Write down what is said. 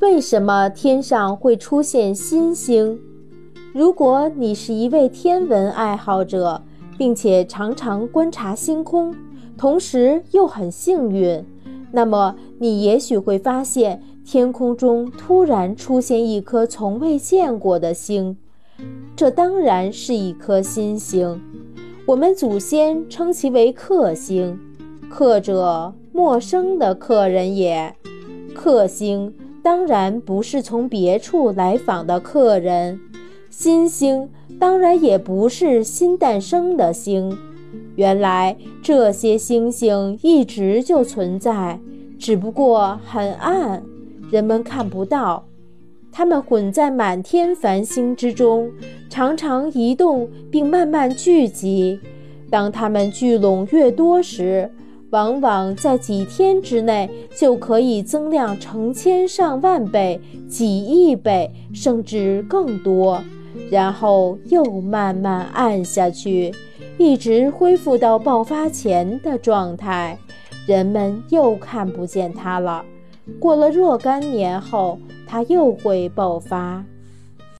为什么天上会出现新星？如果你是一位天文爱好者，并且常常观察星空，同时又很幸运，那么你也许会发现天空中突然出现一颗从未见过的星，这当然是一颗新星。我们祖先称其为克星，克者陌生的客人也。克星当然不是从别处来访的客人，新星当然也不是新诞生的星。原来这些星星一直就存在，只不过很暗，人们看不到。它们混在满天繁星之中，常常移动并慢慢聚集。当它们聚拢越多时，往往在几天之内就可以增量成千上万倍、几亿倍，甚至更多，然后又慢慢暗下去，一直恢复到爆发前的状态。人们又看不见它了。过了若干年后。它又会爆发。